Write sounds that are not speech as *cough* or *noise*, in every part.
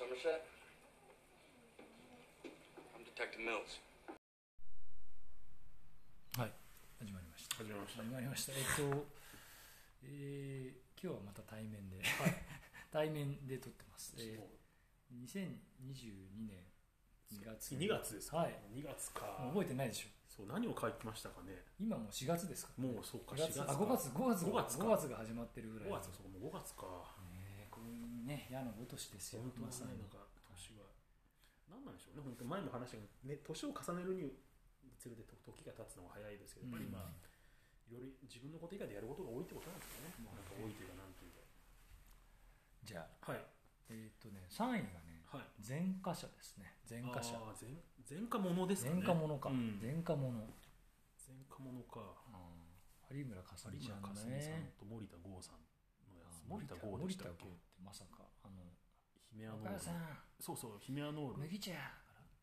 Somerset? I'm Detective Mills. はい始まりました。始まりました。始まりました。えっとえー今日はまた対面で、*laughs* 対面で撮ってます、えー、2022年2月。2月ですか、はい。2月か。覚えてないでしょ。そう何を書いてましたかね。今もう4月ですか？ら、もうそうか4 4月あ5月5月5月か。5月が始まってるぐらい。5月そうもう5月か。ういうね矢のごとしですよ本当まさにはねなんか年が何なんでしょうね本当に前も話したけどね年を重ねるにつれて時が経つのが早いですけどやっぱり今、うんいろいろ自分のこと以外でやることが多いってことなんですよね、なんか多いというかなんというじゃあかはい。えーっとね3位がねはい。前科者ですね。前科者。前前科者ですかね。前科者か、うん。前前科者、うん、科者か。有村架純有ちゃん村架純さんねと森田剛さんのやあつ森田剛でしたっけ？てまさかあの姫アノールん。そうそう姫アノール。麦茶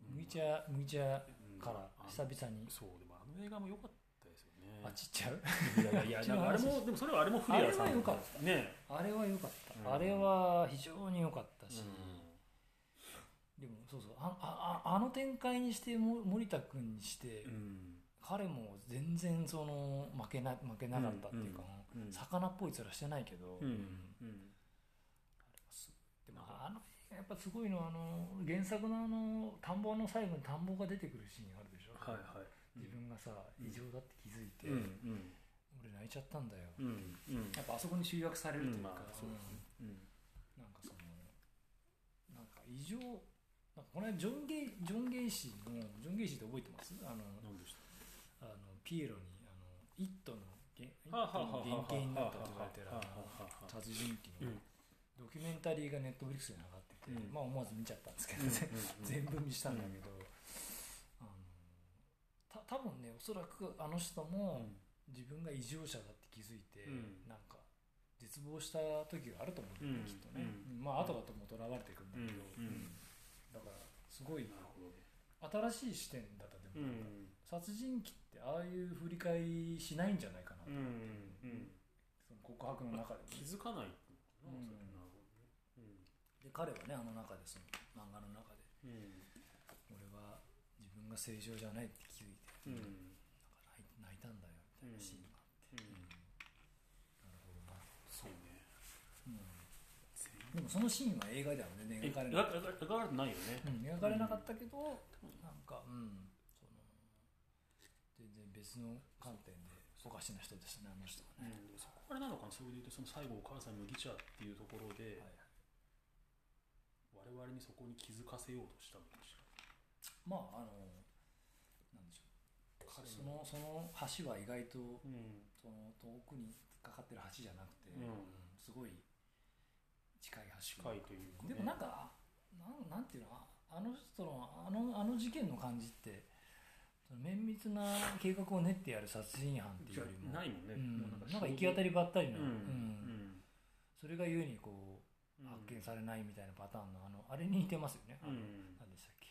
麦茶麦茶うん。からあ久々に。そうでもあの映画も良かったですよね。あちっちゃう？いやいや *laughs* あれもでもそれはあれもフリアさん。あれは良かった。ね。あれは良かった、うん。あれは非常に良かったし、うでもそうそう。ああああの展開にしても森田君にして、んうん彼も全然その負けな負けなかったっていうか、うんうん魚っぽい面してないけど、うんうんでもあの映画やっぱすごいのはあの原作のあの田んぼの最後に田んぼが出てくるシーンあるでしょ、はいはい。自分がさ異常だって気づいて、うんうん。俺泣いちゃったんだよ、うんうん。やっぱあそこに集約されるというか、うんまあそうなんかそのなんか異常なんかこの間ジョン・ゲイジョン・ゲイシーのジョン・ゲイシーって覚えてます？あの何でした？あのピエロにあの「イット!」の原「イッはあはあト!」のはあはあ原型になったと言われてるあはあはあはあはあの殺人鬼のうんドキュメンタリーがネットフリックスで流ってて、うん。まあ思わず見ちゃったんですけど、うん全部見したんだけど、あのた多分ねおそらくあの人も自分が異常者だって気づいて、うん。なんか絶望した時があると思うんだよね、うん。きっとね、まあ後だともうとらわれていくんだけど、だからすごい新しい視点だったでも、う。ん殺人鬼ってああいう振り返りしないんじゃないかなとうん思って、うんその告白の中でも気づかないのかなうん彼はねあの中でその漫画の中でどね俺は自分が正常じゃないって気づいて、うん。うんなんか泣いたんだよみたいなシーンがあって、うん。うん。なるほどな、そうね。うん、でもそのシーンは映画では全然え描かれなかった、描かれてないよね。うん、描かれなかったけど、なんかうん。その全然別の観点でおかしな人ですねあの人はね、うん。そこからなのかなそういうとその最後お母さん麦茶っていうところではいはい我々にそこに気づかせようとしたのかしまああのなんでしょう。そのその橋は意外とらうんその遠くにかかってる橋じゃなくて、うん。すごい近い橋近いというかね。でもなんかなんなんていうのああの人のあのあの事件の感じってその綿密な計画を練ってやる殺人犯っていうよりもないもんね。うん。なんか行き当たりばったりの、うん。それがゆえにこううん発見されないみたいなパターンのあのあれに似てますよね、あのうん何でしたっけ？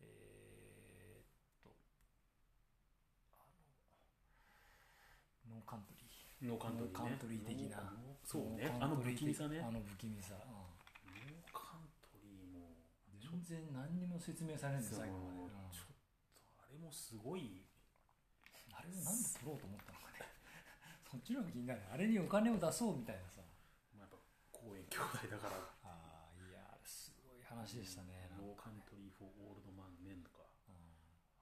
えー、っとノーカントリー。ノーカントリーね。カントリー的な。そうね。あの不気味さね。あの不気味さ、ノーカントリーもうん、全然何にも説明されないんです最後まで、うん。ちょっとあれもすごい。あれをなんで撮ろうと思ったのかね。*laughs* そっちの方が気になる。あれにお金を出そうみたいなさコーエン兄弟だから。ああいやすごい話でしたね、 No Country for Old Man Men とか。うん。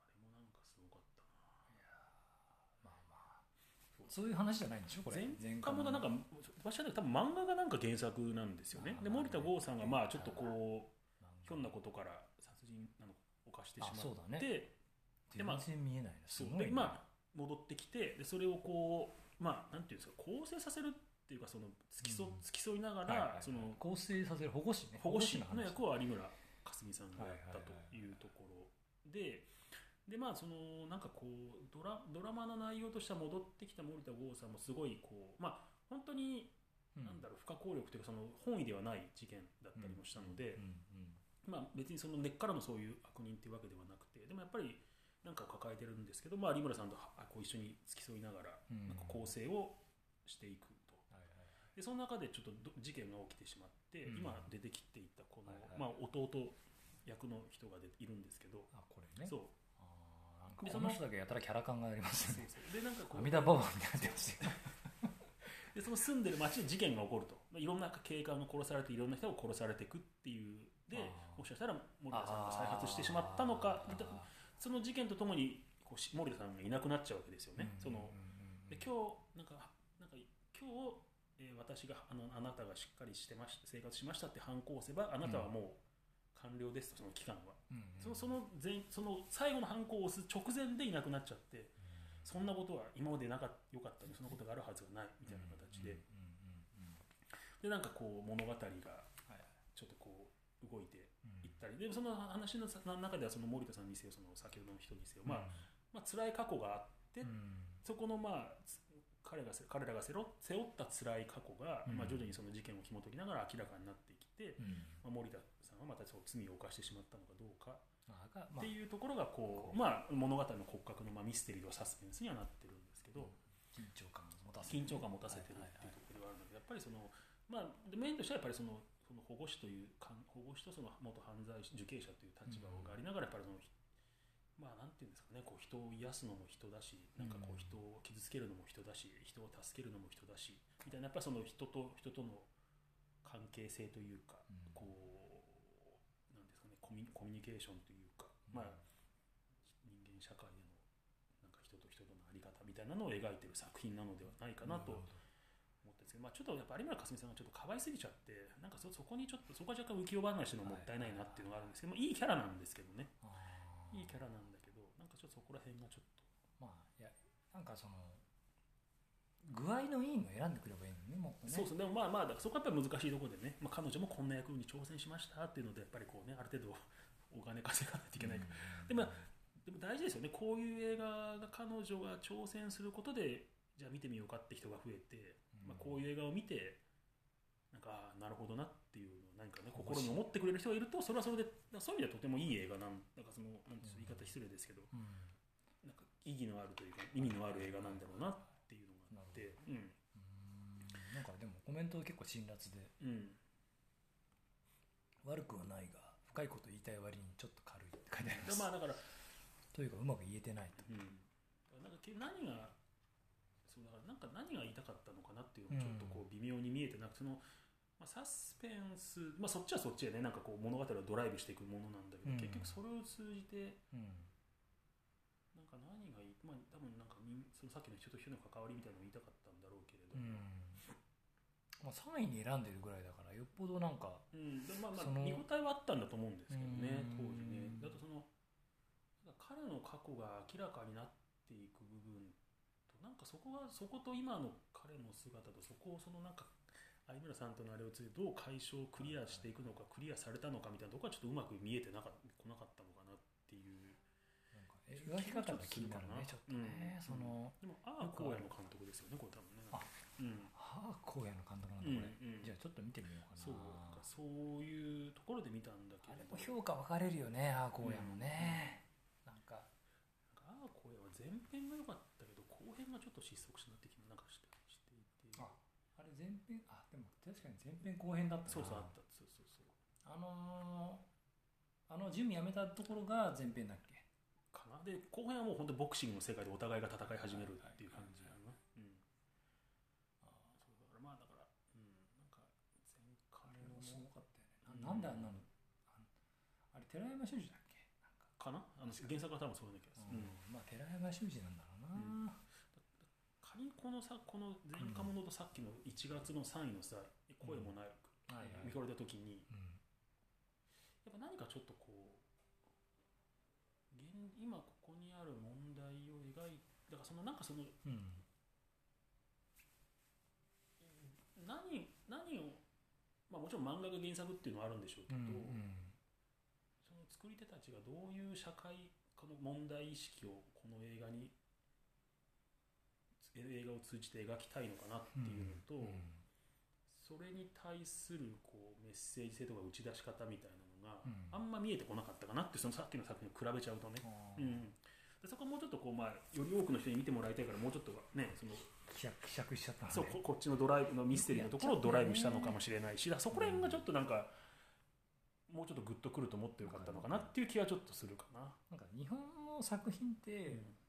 あれもなんかすごかったな。まあまあ。そういう話じゃないんでしょこれ。前回もなんか場所で多分漫画がなんか原作なんですよね。で森田剛さんがまあちょっとこうひょんなことから殺人なのを犯してしまあそうだね。ってでまあ全然見えないな。すごいね。でまあ戻ってきてでそれをこうまあなんていうんですか構成させるっていうかその付き添,、うん。付き添いながら、はいはいはい。その構成させる保護司ね保護司の役を有村架純さんがやったはいはいはいというところででまあそのなんかこうドラドラマの内容としては戻ってきた森田剛さんもすごいこうまあ本当にうん。なんだろう不可抗力というかその本意ではない事件だったりもしたので、まあ、別にその根っからのそういう悪人っていうわけではなくてでもやっぱりなんかを抱えてるんですけど、まあ、有村さんとあこう一緒に付き添いながらうん。なんか構成をしていくででその中でちょっとど事件が起きてしまって、うん。今出てきていたこの、はいはいまあ、弟役の人がでいるんですけど、あこれね。そう。あこの人だけやたらキャラ感がありますよね。でなんかこう。阿弥陀ババアみたいになってますよ *laughs* でその住んでる町で事件が起こると。まあいろんな警官が殺されていろんな人が殺されていくっていう。でもしかしたら森田さんが再発してしまったのかその事件とともにこうし森田さんがいなくなっちゃうわけですよね、うん。そので今日なんかなんか今日、えー私があのあなたがしっかりしてまし生活しましたって反抗を押せばあなたはもう完了ですとその期間は、うんうんそのその前その最後の反抗を押す直前でいなくなっちゃってそんなことは今までなかったよかったのにそんなことがあるはずがないみたいな形で、うんうんうんうん。でなんかこう物語がはいちょっとこう動いてうん。いったり。でその話の中ではその森田さんにせよその先ほどの人にせよ、まあまあ辛い過去があって、うん。そこのまあつ彼がせ彼らが背負った辛い過去が、うん。まあ、徐々にその事件を紐解きながら明らかになってきて、うん。まあ、森田さんはまたそう罪を犯してしまったのかどうかっていうところがこう、まあ、物語の骨格のまあミステリーとサスペンスにはなってるんですけど、緊張感を持たせ緊張感を持たせてるっていうところではあるのでやっぱりその、まあ、でメインとしてはやっぱりそのその保護司という保護司とその元犯罪受刑者という立場がありながらやっぱりその、まあなんていうんですかねこう人を癒すのも人だしなんかこう人を傷つけるのも人だし人を助けるのも人だしみたいなやっぱりその人と人との関係性というか、うん。こうなんですかねコミュコミュニケーションというか、まあ人間社会でのなんか人と人とのあり方みたいなのを描いてる作品なのではないかなと思ったんですけど、まあ、ちょっとやっぱ有村架純さんがちょっと可愛すぎちゃってなんかそそこにちょっとそこは若干浮世離れしてるのもったいないなっていうのがあるんですけど、まあいいキャラなんですけどね。あーいいキャラなんだけどなんかちょっとそこら辺がちょっと。まあいやなんかその具合のいいの選んでくればいいのにねもっとね。そうそうでもまあまあそこはやっぱり難しいところでね、まあ、彼女もこんな役に挑戦しましたっていうのでやっぱりこうねある程度お金稼がないといけないから、でもでも大事ですよねこういう映画が彼女が挑戦することでじゃあ見てみようかって人が増えて、まあ、こういう映画を見てなんかなるほどなっていう何かね心に思ってくれる人がいるとそれはそれでそういう意味ではとてもいい映画なんなんかそのなんていう言い方失礼ですけどうん。なんか意義のあるというか意味のある映画なんだろうなっていうのがあってうん。うん。なんかでもコメント結構辛辣で。うん。悪くはないが深いこと言いたい割にちょっと軽いって書いてあります、でまあだからというかうまく言えてないと。うん、なんかけ何がそうだからなんか何が言いたかったのかなっていうのもちょっとこう微妙に見えてなくてその、まあ、サスペンス、まあ、そっちはそっちでねなんかこう物語をドライブしていくものなんだけど、うん。結局それを通じてうん。なんか何がいいまあ多分なんかみんそのさっきの人と人の関わりみたいなのを言いたかったんだろうけれど、うん。まあ、3位に選んでるぐらいだからよっぽどなんかうん。でまあまあ見応えはあったんだと思うんですけどねうん。当時ね。だとその彼の過去が明らかになっていく部分となんかそこがそこと今の彼の姿とそこをそのなんか有村さんとのあれをついてどう解消クリアしていくのかクリアされたのかみたいなところはちょっとうまく見えてなかこなかったのかなっていう。描き方が気になるねちょっとね、うん。そのでもああ荒野の監督ですよねこれ多分ね。あうん。はあ荒野の監督なんだうんこれ、うんじゃあちょっと見てみようかな。そうかそういうところで見たんだけあれも評価分かれるよねああ荒野のね、なんか。ああ荒野は前編が良かったけど後編がちょっと失速しなって気もなんかしてしていて。ああれ前編あ確かに前編後編だったな。そうそうあった。そうそうそう。あのー、あの準備やめたところが前編だっけ？かな。で後編はもう本当ボクシングの世界でお互いが戦い始めるっていう感じだな。うん。あそうだからまあだからうんなんか前あ回れもすごかったよねうん。ななんであんなのああれ寺山修司だっけなんかかなあの原作は多分そうな気がする、うんうんまあ寺山修司なんだろうな、このさこの前科者とさっきの1月の3位のさ声もない、はいはい見惚れた時にうん。やっぱ何かちょっとこう現今ここにある問題を描いだからそのなんかそのうん。何何をまあもちろん漫画が原作っていうのはあるんでしょうけうど、ん。その作り手たちがどういう社会この問題意識をこの映画に映画を通じて描きたいのかなっていうのと、それに対するこうメッセージ性とか打ち出し方みたいなのが、うん。あんま見えてこなかったかなってそのさっきの作品を比べちゃうとね、うん、でそこもうちょっとこう、まあ、より多くの人に見てもらいたいからもうちょっとねその希釈希釈しちゃったのね。そうここっちのドライブのミステリーのところをドライブしたのかもしれないしそこら辺がちょっとなんか、もうちょっとグッとくると思ってよかったのかなっていう気はちょっとするかな。なんか日本の作品って、こう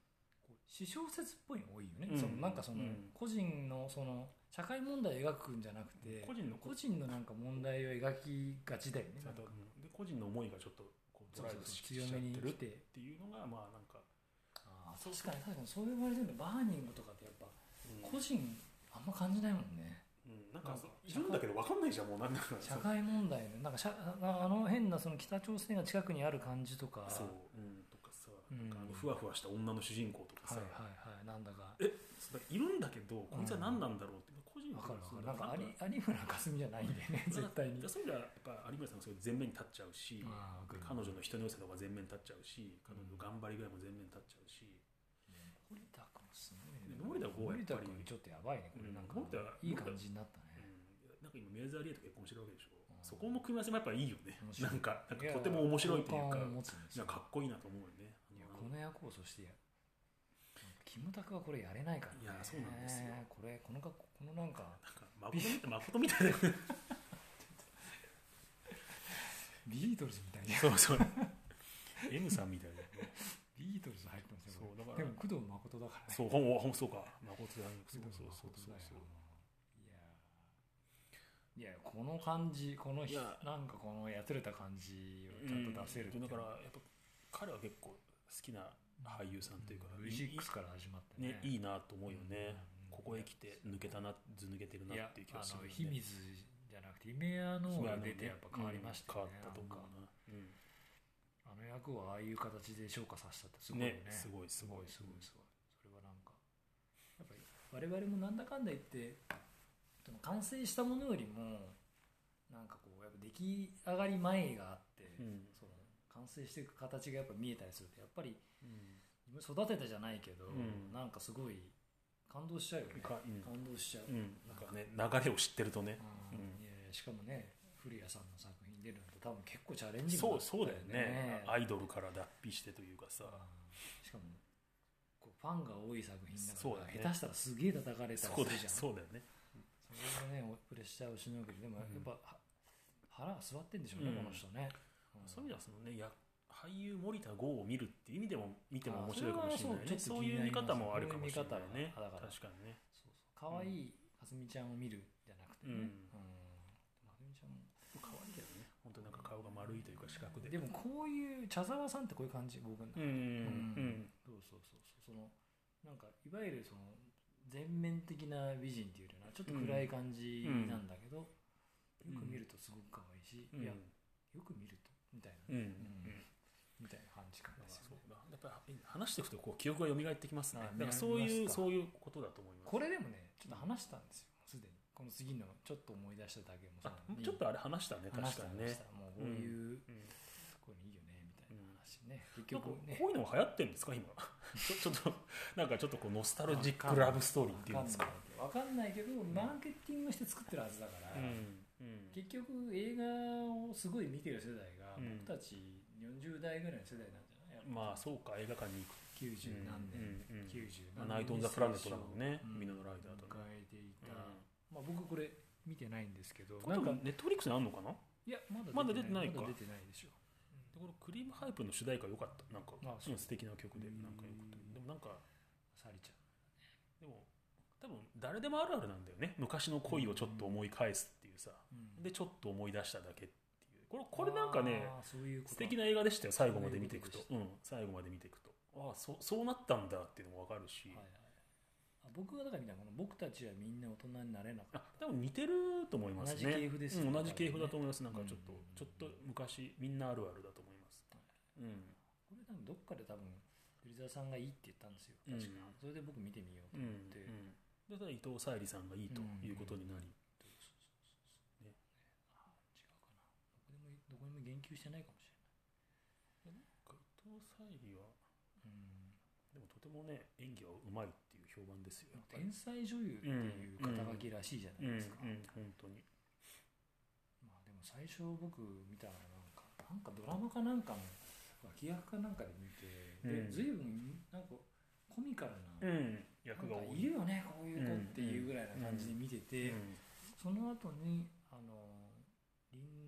私小説っぽいの多いよね、うん。そのなんかその、うん。個人のその社会問題を描くんじゃなくて個人の個人のなんか問題を描きがちだよね。で個人の思いがちょっとこうドライブし強めにしちゃってるっ来て。ていうのがまあなんか、あー確かに確かにそう言われてるのバーニングとかってやっぱうん。個人あんま感じないもんね。うんなんかなんかいるんだけど分かんないじゃんもうなんだか社会問題のなんかしゃああの変なその北朝鮮が近くにある感じとか。そう、うん、とかさ、うんなん。かふわふわした女の主人公とかさ、はいはいはい。なんだか。えいるんだけどこいつは何なんだろうって個人わかるわかそうるなんか有村架純じゃないんだよね絶対に。だそういう意味ではやっぱ有村さんがそういう前面に立っちゃうし彼女の人の良さとか前面に立っちゃうし彼女の頑張りぐらいも前面に立っちゃうし、森田君すごいね。で森田剛はやっぱり。ちょっとやばいねこれ。うん。なんかいい感じになったね。うん、なんか今メーザーリエと結婚してるわけでしょ、うん。そこの組み合わせもやっぱいいよね。なんかなんかいやとても面白いというかかっこいいなと思うよねの役をそしてキムタクはこれやれないからね。いやそうなんですよ。これこの格好このなんかなんか誠みたい誠みたいなビートルズみたいなそうそう。*laughs* M さんみたいなビートルズ入ってますよだからでも工藤誠だからね。そうほんほんそうか。誠だね。そうそうそうそうそう。いやいやこの感じこのなんかこのやつれた感じをちゃんと出せるだからやっぱ彼は結構好きな俳優さんというか、V6 から始まってね。いいなと思うよね、うん。ここへ来て抜けたなず抜けてるなっていう気があのするよね。秘密じゃなくて姫屋のが出てやっぱ変わりましたよねうん。変わったと思うな。んあの役をああいう形で昇華させたってすごいよね。ねすごいすすごい。すごいすごい。それはなんかやっぱり我々もなんだかんだ言ってその完成したものよりもなんかこうやっぱ出来上がり前があって、うん完成していく形がやっぱ見えたりするとやっぱり育てたじゃないけど、うん。なんかすごい感動しちゃうよね。かうん。感動しちゃう、うん、なんかね流れを知ってるとね、うん。うん。いやしかもね古谷さんの作品出るのって多分結構チャレンジングそうだったそうだよね。アイドルから脱皮してというかさ、うん。しかもこうファンが多い作品だから、下手したらすげえ叩かれたりすそうだよるじゃんそうだよね。それがねプレッシャーをしのげるでもやうん。っぱ、は腹が据わってんでしょうね、うん。この人ね、んそういう意味ではそのねや俳優森田剛を見るっていう意味でも見ても面白いかもしれないね。あそういう見方もあるかもしれないね。確かにね。そうそう。可愛いかすみちゃんを見るじゃなくてね、うん。かすみちゃん可愛いけどね。本当なんか顔が丸いというか四角で。でもこういう茶沢さんってこういう感じ？僕の中で。うん。うん。そうそうそうそう。そのなんかいわゆるその全面的な美人っていうよりはちょっと暗い感じなんだけど、うん。よく見るとすごく可愛いし、うん。いやよく見るとみたいな、うん。うん。みたいな感じかな。そうだ。やっぱり話していくとこう記憶が蘇ってきますね。あだからそういうそういうことだと思います。これでもねちょっと話したんですよ。すでにこの次のちょっと思い出しただけもちょっとあれ話したね確かにね。もうこういう、うん。こういうのいいよねみたいな話ね、こういうのが流行ってるんですか今？*laughs* ちょっとなんかちょっとこうノスタルジックラブストーリーっていうんですか？わかんないけどマーケティングして作ってるはずだから、うんうん。結局映画をすごい見てる世代がうん。僕たち40代ぐらいの世代なんじゃない？まあそうか。映画館に行く。90何年、うんうんうん。90まあ何年ナイト・オン・ザ・プラネットだもんねうんミノノライダーとね迎えていた、まあ、僕これ見てないんですけどなんか分ネットフリックスにあるのかな？でいやまだ出てない。か。まだ出てないでしょ。このクリームハイプの主題歌良かった。なんかあそう。うん素敵な曲でうん。なんかよかったでもなんかサリちゃん。でも多分誰でもあるあるなんだよね。昔の恋をちょっと思い返すさうん。でちょっと思い出しただけっていう。これこれなんかねういう素敵な映画でしたよ最後まで見ていくと。そううん最後まで見ていくと。ああそそうなったんだっていうのも分かるし。はいはいあ僕がだから見たこの僕たちはみんな大人になれなかあった。多分似てると思いますね。同じ系譜ですようん同じ系譜だと思います。なんかちょっと、うん。ちょっと昔みんなあるあるだと思います、うんこれ多分どっかで多分鳥沢さんがいいって言ったんですよ。確か、うん。それで僕見てみようとうん思って、うんだから伊藤沙莉さんがいいということになり、あ違うかなどこでもどこにも言及してないかもしれない伊藤沙莉はうん。でもとてもね演技はうまいっていう評判ですよ。天才女優っていう肩書きらしいじゃないですか、うんうん本当にまあでも最初僕見たのはなんかなんかドラマかなんかの脇役かなんかで見て、でうん随分なんかコミカルな、うん。役が多い。るよねこういう子っていうぐらいな感じで見てて、うん。その後に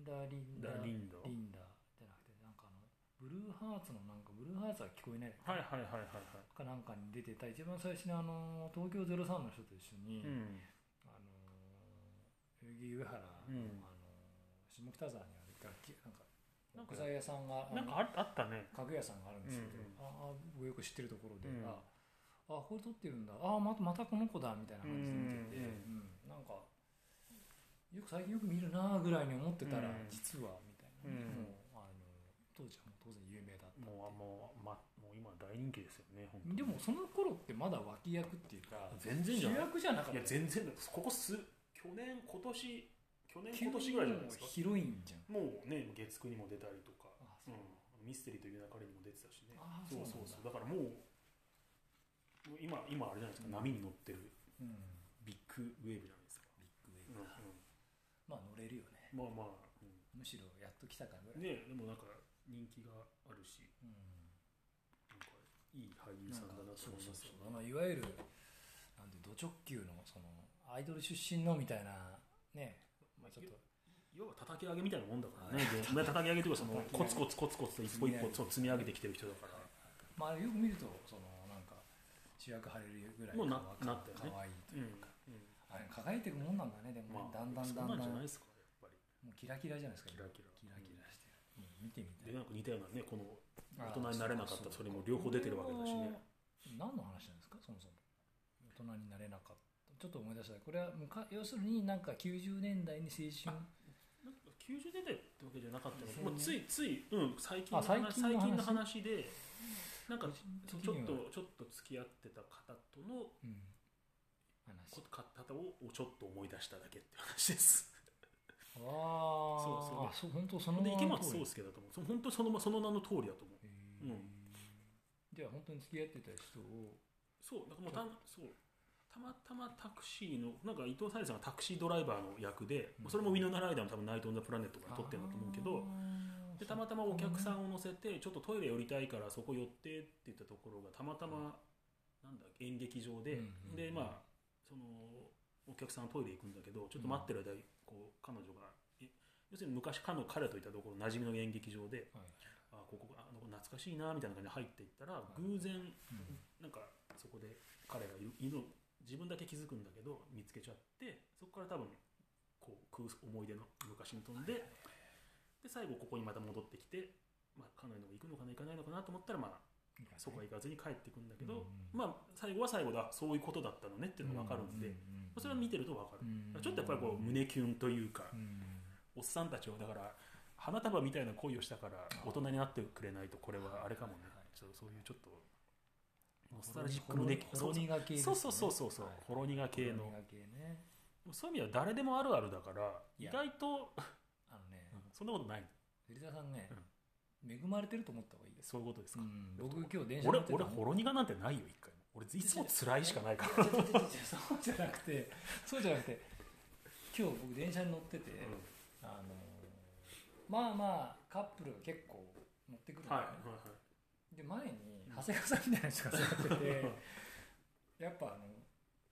ンダリンダだリンドリンダじゃなくてなんかあのブルーハーツのなんかブルーハーツは聞こえない。はいはいはいはいはかなんかに出てた。一番最初にあの東京03の人と一緒に、いうん。あの代々木上原、うん。あの下北沢にある楽器なんか木材屋さんがなんかああったね。家具屋さんがあるんですけど、うんうん。ああ僕よく知ってるところで、うん。ああこれ撮ってるんだ。あまたまたこの子だみたいな感じで見てて、ううん。なんかよく最近よく見るなぐらいに思ってたら、うん。実はみたいな、うん。もうあの当時はもう当然有名だったもうもう,、ま、もう今大人気ですよね本当に。でもその頃ってまだ脇役っていうか全然主役じゃなかった。いや全然だここす去年今年去年今年ぐらいじゃないですか？ヒロインじゃん。もうね月9にも出たりとか、う。うん、ミステリーという流れにも出てたしね。あそうそうそう。だ。からもう今今あれじゃないですか、波に乗ってるうん。ビッグウェーブじゃないですか、ビッグウェうんーブだ、まあ乗れるよね。まあまあ、うむしろやっと来たかぐらん、い、ねでもなんか人気があるし。うん。なんかいい俳優さんだなとそう思いますよそうそう。あのいわゆるなんてド直球のそのアイドル出身のみたいなね。まあちょっと。要は叩き上げみたいなもんだからね、はい叩き上げというかそのコツコツコツコツと一歩一歩積み上げ。てきてる人だから、まあよく見るとそのなんか主役張れるぐらいもうなかわなったよね。かわいいとうんいうか、輝いていくもんなんだねでもね、まあ、だんだんそだんだん。んなんじゃないですかやっぱり。もうキラキラじゃないですかキラキラ。キラキラして。る、うん見てみたい。でなんか似たようなねこのあ大人になれなかった。それも両方出てるわけだしね。何の話なんですかそもそも。大人になれなかった。ちょっと思い出した。これはむか要するになんか90年代に青春。なんか90年代ってわけじゃなかったけど、ついつい、うん、最近の話最近の話？でなんかちょっとちょっと付き合ってた方とのうん話。こ方をちょっと思い出しただけって話です。ああそうそう。あそう本当そので池松壮亮だと思う。本当にそのその名の通りだと思う。うん。じゃあ本当に付き合ってた人を。そうだからもうたそう。たまたまタクシーのなんか伊藤沙莉さんがタクシードライバーの役で、うん。それも「ウィノナライダー」の多分「ナイト・オン・ザ・プラネット」から撮ってるんだと思うけどでたまたまお客さそんを乗せてちょっとトイレ寄りたいからそこ寄ってって言ったところがたまたまなんだ演劇場で、でまあそのお客さんはトイレ行くんだけどちょっと待ってる間にこう彼女がえ要するに昔彼の彼といったところ馴染みの演劇場でうはい。あここあの懐かしいなみたいな感じで入っていったらい。偶然うんなんかそこで彼がいる自分だけ気づくんだけど見つけちゃってそこから多分こう空思い出の昔に飛んでで最後ここにまた戻ってきて、まあ、彼女も行くのかな行かないのかなと思ったら、まあ、そこは行かずに帰っていくんだけど、まあ、最後は最後だ。そういうことだったのね。っていうのが分かるんで、まあそれは見てると分かる、うんちょっとやっぱりこう胸キュンというか、うんおっさんたちをだから花束みたいな恋をしたから大人になってくれないとこれはあれかもね、そうそういうちょっとノスタルジック胸キュンほろ苦系ですね。そうそうそうそうそう、はい。ほろ苦系の。そういう意味では誰でもあるあるだから意外と、あのね。そんなことない芹沢さんね恵まれてると思った方がいいです。そういうことですか、うん。僕今日電車乗俺ってた俺ほろ苦なんてないよ一回も。俺いつも辛いしかないから、違う違う違う違うそうじゃなくてそうじゃなくて今日僕電車に乗ってて、あのまあまあカップルが結構乗ってくるんだはいよね、はいはいで前に長谷川さんみたいな人が座っててやっぱあの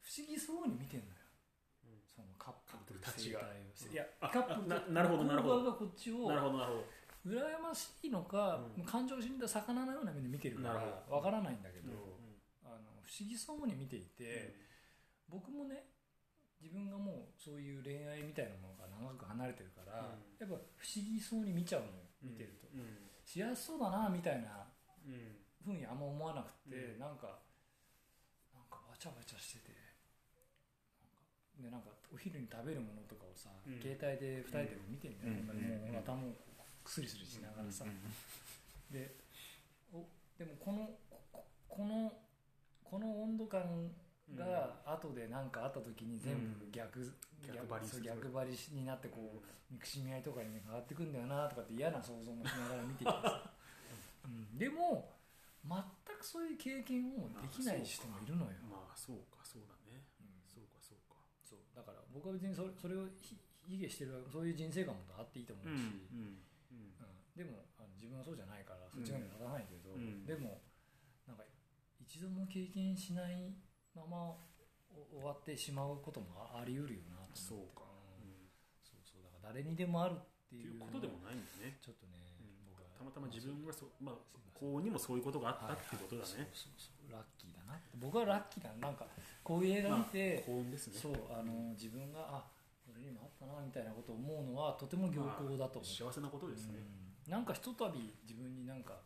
不思議そうに見てんのよ。うん。そのカップルというたちが。生態をうんいやあカップルななるほどなるほど。向こう側がこっちをなるほどなるほど羨ましいのか、うん。感情を死んだ魚のような目で見てるからわからないんだけど、うん。あの不思議そうに見ていて、僕もね自分がもうそういう恋愛みたいなものから長く離れてるから、うん。やっぱ不思議そうに見ちゃうのようん見てると、うん。幸せそうだなみたいなうん。ふうにあんま思わなくて、うんなんかなんかわちゃわちゃしててでなんかお昼に食べるものとかをさ、うん。携帯で2人で見てんだよ、うん。もう頭をくすりすりしながらさ、でおでもこのこのこの温度感が後で何かあった時に全部逆、逆張り逆張りになってこう憎しみ合いとかに変わってくんだよなとかって嫌な想像もしながら見ていてさ、*laughs* うん、でも全くそういう経験をできない人もいるのよ、まあそうかそうだね。うん。そうかそうか。そう。だから僕は別にそれそれをひ卑下してるそういう人生観もあっていいと思うし、うんうんうんでもあの自分はそうじゃないからそっち側には立たないけど、うん。でもなんか一度も経験しないままお終わってしまうこともああり得るよなと思って。そうか、うんうんそうそうだから誰にでもあるっていっていううことでもないんだね。ちょっとね、うん。僕はたまたま自分がそ、まあすいません、幸運にもそういうことがあったってことだね、そうそうそうラッキーだな僕はラッキーだな。なんかこういう映画見て、幸運ですねそうあの自分があ俺にもあったなみたいなことを思うのはとても良好だと思う、幸せなことですね、うんなんかひとたび自分になんか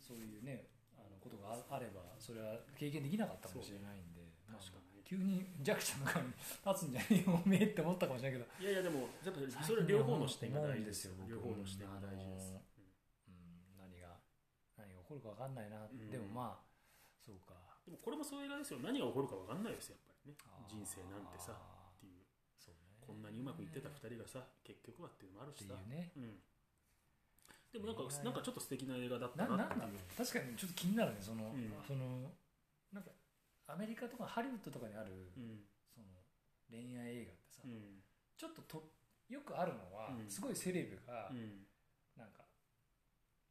そういうねあのことがああればそれは経験できなかったかもしれないんで、まあ確かに。急に弱者の側に立つんじゃねえよおめえって思ったかもしれないけど、いやいやでもやっぱそれ両方の視点が大事ですよ。両方の視点が大事です、うんうん、何が何が起こるか分かんないな、ん。でもまあそうか。でもこれもそういう映画ですよ。何が起こるか分かんないですよやっぱりね。人生なんてさっていう。ね。こんなにうまくいってた2人がさ結局はっていうのもあるしさ。ね。うんでもなんか恋愛なんかちょっと素敵な映画だったななんだ確かにちょっと気になるねその、うん。そのなんかアメリカとかハリウッドとかにある、うん。その恋愛映画ってさ、うん。ちょっととよくあるのは、うん。すごいセレブが、うん。なんか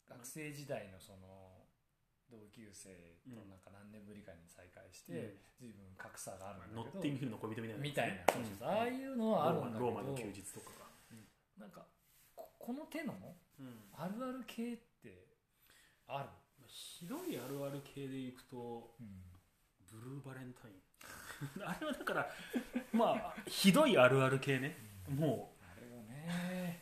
学生時代のその同級生とうん。なんか何年ぶりかに再会して、うん。随分格差があるんノッだけど、ティングヒルの恋人みたいなみたいな、ああいうのはあるんだけどローマの休日とかが。なんかここの手のうん。あるある系ってある、ひどいあるある系でいくとうん。ブルーバレンタイン。*laughs* あれはだからまあひどいあるある系ね。もあれはね。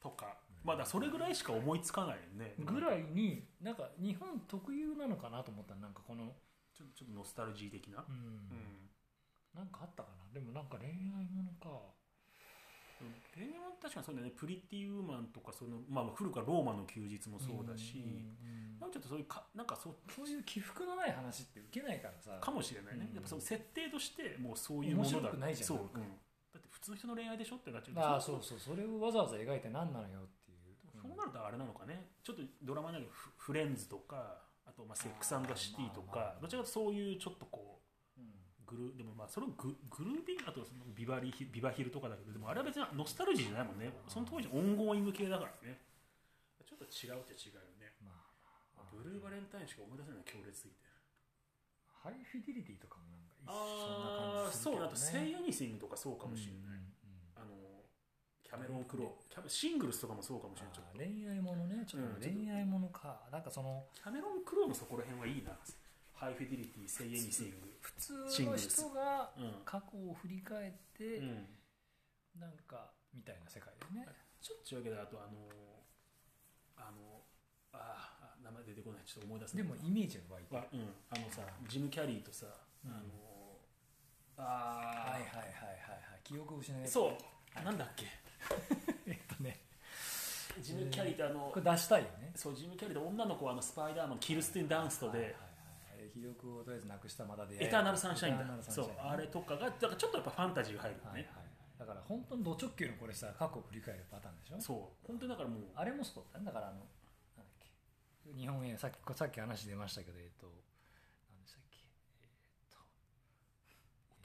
うとか。まあだそれぐらいしか思いつかないよね。ぐらいになんか日本特有なのかなと思ったらなんかこの、ちょちょっとノスタルジー的な？うん。うん。なんかあったかな。でもなんか恋愛ものか確かにそうだよね。プリティウーマンとかその、まあ、古くからローマの休日もそうだし、んうちょっとそういうかなんかそうそういう起伏のない話って受けないからさ。かもしれないね、うん。やっぱその設定としてもうそういうものだ。ないじゃん。そう、うん。だって普通の人の恋愛でしょってなっちゃうああそうそうそれをわざわざ描いて何なのよっていう、そうなるとあれなのかね。ちょっとドラマだけどフフレンズとかあとまあセックスザシティとかどちらかとそういうちょっとこううんグルでもまあそれをググルービンあとそのビバリビバヒルとかだけどでもあれは別にノスタルジーじゃないもんね。その当時オンゴーイング系だからね。ちょっと違うっちゃ違うよね。まあブルーバレンタインしか思い出せない強烈すぎて。ハイフィデリティとかもなんか一緒な感じするけど、ね、そうあと「セイ・エニシング」とかそうかもしれない、うんうんうん。あのキャメロン・クローキャメシングルスとかもそうかもしれないちょっと。恋愛ものねちょっとうん恋愛ものか、なんかそのキャメロン・クローのそこら辺はいいなハイフィデリティ、セイ・エニシング普通の人がうん。過去を振り返って、うん。なんかみたいな世界だよね、ちょっと違うけどあとあのあのあ名前出てこないちょっと思い出せない。でもイメージが湧いてる。わうん。あのさジム・キャリーとさ、うん。あのあー。はいはいはいはいはい。記憶を失いそう。なんだっけ？*laughs* えっとね。ジム・キャリーってあの、これ出したいよね。そうジム・キャリーで女の子はあのスパイダーマンキルスティン・ダンストで、はいはいはい記憶をとりあえずなくしたまだでエターナル・サンシャインだ。そうあれとかがだからちょっとやっぱファンタジーが入るよね、はいはい。はいだから本当にド直球のこれさ過去を振り返るパターンでしょ？そう。本当にだからもうあれもそうだだからあのなんだっけ日本映画さっきさっき話出ましたけどえっと何でしたっけ？えっと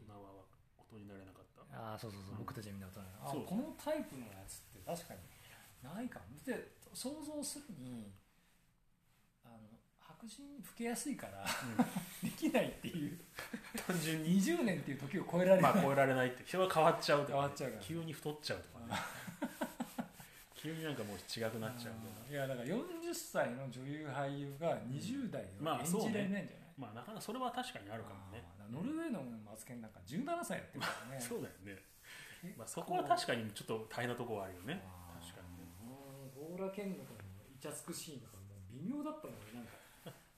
大人は大人になれなかった。ああそうそうそう、うん僕たちはみんな大人。なのあそう。このタイプのやつって確かにないかも。で想像するに白人に老けやすいからできないっていう。単純に。20年っていう時を超えられない、まあ超えられないって人が変わっちゃうとかね、変わっちゃうから。急に太っちゃうとかね。*laughs* 急になんかもう違くなっちゃうあーいやだから40歳の女優俳優が20代を演まあそうね。じられないんじゃない、まあなかなかそれは確かにあるかもね。ノルウェーのマツケンなんか17歳やってるからね。そうだよね、まあ、そこは確かにちょっと大変なところはあるよね。確かにね。ゴーラケンのイチャつくシーンとかもう微妙だったもんねなんか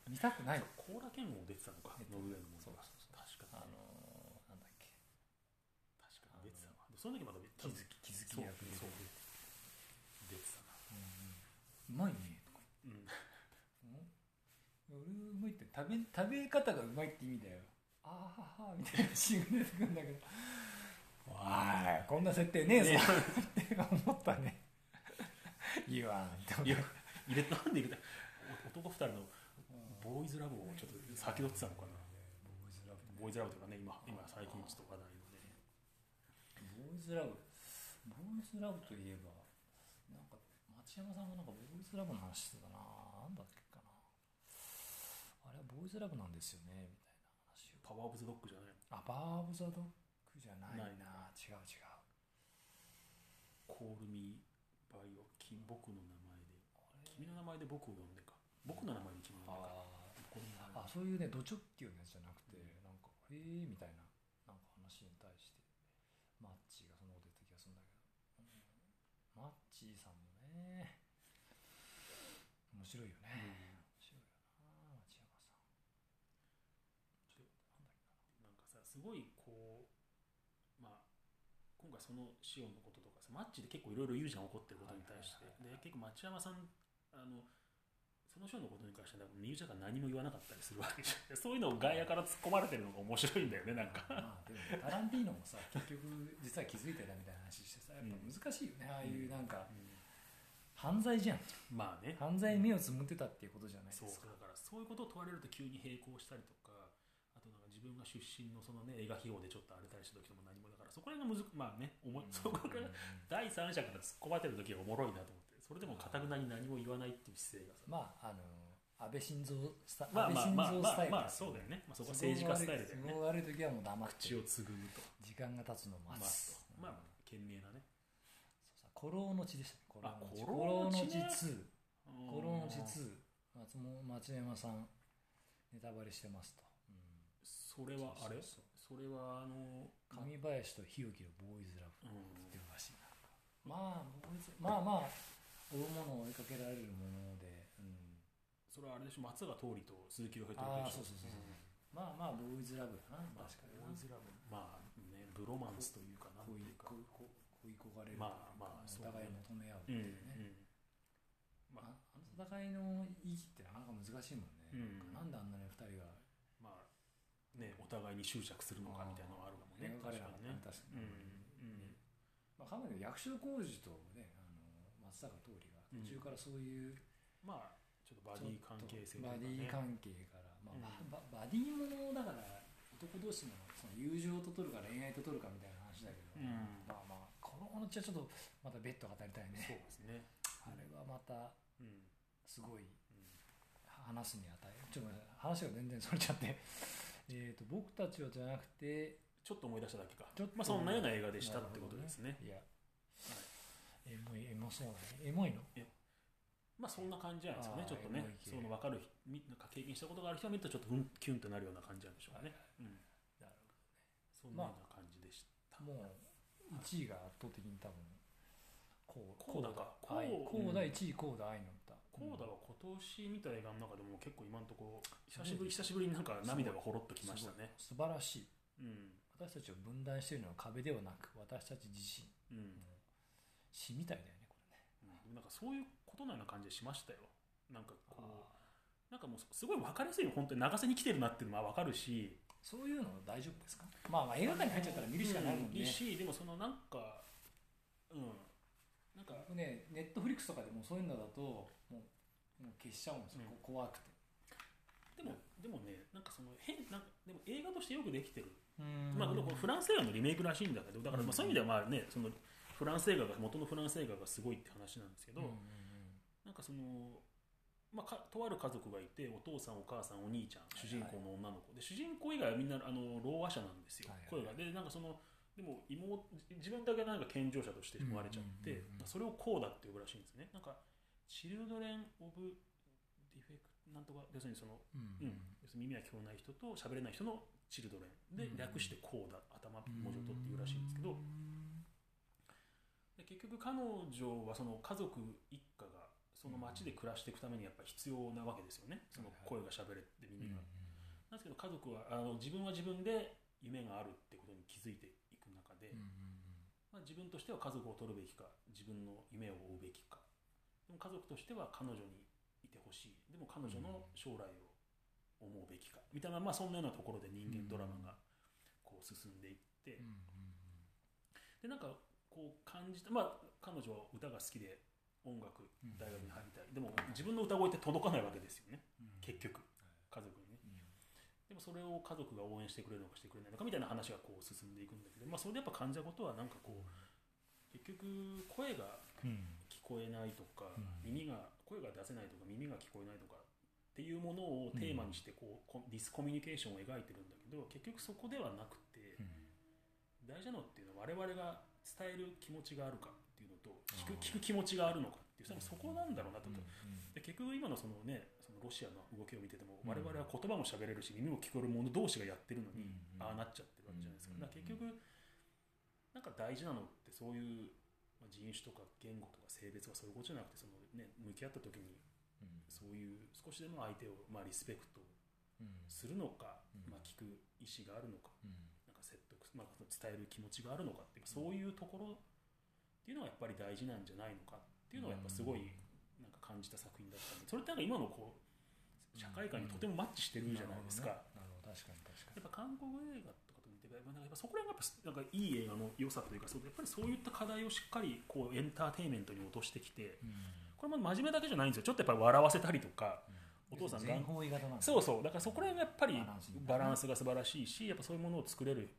見たくない。コーラ剣も出てたのかノルウェーのものそうがそうそう。確かあにのーなんだっけ。確かに。出てたわその時まだ気づき気づき役でそう出てたな。うんうまいね。とかうん。う *laughs* ん俺うまいって食べ食べ方がうまいって意味だよ。あーははみたいなシーンが出てくるんだけど。おいこんな設定ねえぞ。ねって思ったね。言わん入れなんで入れた？男二人のボーイズラブをちょっと先取ってたのかな。ボーイズラブボーイズラブとかね今今最近ちょっと話題のね。ボーイズラブボーイズラブといえばなんか間町山さんがなんかボーイズラブの話してたな。なんだっけかな。あれはボーイズラブなんですよねみたいな話を。パワーオブザドッグじゃないあバー・オブ・ザ・ドッグじゃないな。ない。違う違う。コールミーバイオキ僕の名前で。君の名前で僕を呼んでか。僕の名前に君の名前かそういうねド直球のやつじゃなくて、なんか「へえ」みたいななんか話に対してマッチーがそんなこと言った気がするんだけど、うん。マッチーさんもね面白いよね、面白いよな町山さん。ちょっとなんだっけな。んかさすごいこうまあ今回そのシオンのこととかさマッチで結構いろいろ言うじゃん怒ってることに対して、で結構町山さんあのそのシオンのことに関してはミュージャが何も言わなかったりするわけじゃんそういうのを外野から突っ込まれてるのが面白いんだよねなんか。*laughs* まあでもねタランティーノもさ *laughs* 結局実は気づいてたみたいな話してさやっぱ難しいよね、ああいうなんか犯罪じゃん。まあね。犯罪に目をつむってたっていうことじゃないですか。そうだからそういうことを問われると急に並行したりとかあとなんか自分が出身のそのね映画費用でちょっと荒れたりした時も何もだからそこら辺がむずまあね思いそこから第三者から突っ込まれてる時がおもろいなと思ってそれでもかたくなに何も言わないっていう姿勢がさ。まああの安倍晋三スタまあまあまあ安倍晋三スタイルまあまあそうだよね、まあ、そこは政治家スタイルだよね。都合悪い時はもう黙って口をつぐむと。時間が経つのを待まあ賢明なね。古老の地でしたね古あ老の地。古老の地ね。古老の地2古老の地うん2松本町山さんネタバレしてますと、うんそれはあれ？それはあの上林と日置のボーイズラブうんっていうらしいなまあボーイズまあまあ追うものを追いかけられるもので、うん、それはあれでしょ松川桃李と鈴木亮平ああとそうそうそうそう、ん。まあまあボーイズラブだな。まあ確かに。なボーイズラブ。まあねブロマンスというかなんて恋いうか。焦がれるまあまあお互い求め合うってうんいうね、うんまあ。ああの戦いの意義ってなかなか難しいもんね、うん。なんであんなに二人がまあねお互いに執着するのかみたいなのはあるかもね。描かれなかったね。確かに。うん。うん。まあ、かなり役所広司とね松坂桃李が途中からそういう、まあちょっとバディ関係性というかバデねィ関係から、まあうん。ババディものだから男同士のその友情と取るか恋愛と取るかみたいな話だけど、うん。まあまあこのうちはちょっとまた別途語りたいね。そうですね。あれはまたうん。すごいうん。話すに値ちょっと話が全然それちゃって。*laughs* えーと僕たちはじゃなくてちょっと思い出しただけか。ちょっとまあそんなような映画でしたってことですね。いや、エモいエモそうだね。エモいの？まあそんな感じじゃないですかねちょっとね。その分かるみなんか経験したことがある人が見るとちょっとうんキュンとなるような感じなんでしょうね、うん、なるそんなような感じでした、ほどもう1位が圧倒的に多分こうコーダか。コーダ愛コーコーダ1位コーダ愛の歌。コーダは今年見た映画の中でも結構今のところ久しぶり久しぶりになんか涙がほろっときましたね。素晴らしい。うん。私たちを分断しているのは壁ではなく私たち自身。うん、詩みたいだよねこれね。うん、なんかそういうことのような感じでしましたよ。なんかこうなんかもうすごい分かりやすいよ本当に長瀬に来てるなっていうのは分かるし。そういうの大丈夫ですか？まあまあ映画館に入っちゃったら見るしかないもんねいいしでもそのなんかうん。なんか僕ねネットフリックスとかでもそういうのだともうもう消しちゃうんですよ、うん。こ怖くて。でもでもねなんかその変なんかでも映画としてよくできてる。うん。まあ、フランス映画のリメイクらしいんだけどだからまあそういう意味ではまあ、ね、そのフランス映画が元のフランス映画がすごいって話なんですけど、うんうんなんかその、まあ、かとある家族がいてお父さんお母さんお兄ちゃん主人公の女の子で主人公以外はみんなあのろう話者なんですよ、はいはい。声が。でなんかそのでも妹自分だけなんか健常者として生まれちゃって、うんうんうんうんそれをこうだって呼ぶらしいんですね。なんかチルドレン・オブ・ディフェクトなんとか要するにそのうん。うん、要するに耳が聞こえない人と喋れない人のチルドレンでうん。略してこうだ頭文字を取って言うらしいんですけどで結局彼女はその家族一家がその町で暮らしていくためにやっぱ必要なわけですよね。その声が喋れって耳が。なんですけど家族はあの自分は自分で夢があるってことに気づいていく中で、まあ、自分としては家族を取るべきか自分の夢を追うべきか。でも家族としては彼女にいてほしい。でも彼女の将来を思うべきか。みたいな、まあ、そんなようなところで人間ドラマがこう進んでいって、でなんかこう感じたまあ彼女は歌が好きで音楽うん。大学に入りたいでも自分の歌声って届かないわけですよね。結局。家族にね。でもそれを家族が応援してくれるのかしてくれないのかみたいな話がこう進んでいくんだけど、まあ、それでやっぱ感じたことはなんかこう結局声が聞こえないとか、うん。耳が声が出せないとか耳が聞こえないとかっていうものをテーマにしてこう、こディスコミュニケーションを描いてるんだけど結局そこではなくて、大事なのっていうのは我々が伝える気持ちがあるかっていうのと聞く聞く気持ちがあるのかっていうそそこなんだろうなと、うんで結局今のそのねそのロシアの動きを見ててもうん。我々は言葉も喋れるし耳も聞こえる者同士がやってるのに、うんああなっちゃってるわけじゃないですか,、うんだから結局なんか大事なのってそういう、まあ、人種とか言語とか性別がそういうことじゃなくてその、ね、向き合った時にうん。そういう少しでも相手を、まあ、リスペクトうん。するのか、うん。まあ、聞く意思があるのかまあ、伝える気持ちがあるのかっていうそういうところっていうのがやっぱり大事なんじゃないのかっていうのがやっぱすごいなんか感じた作品だったんでそれってなんか今のこう社会観にとてもマッチしてるじゃないですか。なるほど確かに確かやっぱ韓国映画とかと似てなんかやっぱそこら辺がやっぱなんかいい映画の良さというかそうやっぱりそういった課題をしっかりこうエンターテインメントに落としてきてに、これも真面目だけじゃないんですよ。ちょっとやっぱり笑わせたりとかお父さんが全方位型なんだそうそう。だからそこら辺がやっぱりバランスにバランスが素晴らしいしやっぱそういうものを作れる